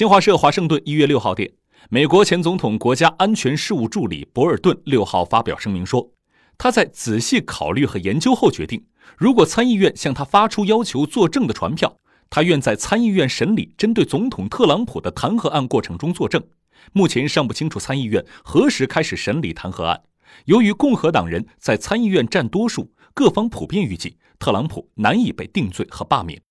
新华社华盛顿一月六号电美国前总统国家安全事务助理博尔顿六号发表声明说他在仔细考虑和研究后决定如果参议院向他发出要求作证的传票他愿在参议院审理针对总统特朗普的弹劾案过程中作证。目前尚不清楚参议院何时开始审理弹劾案。由于共和党人在参议院占多数各方普遍预计特朗普难以被定罪和罢免。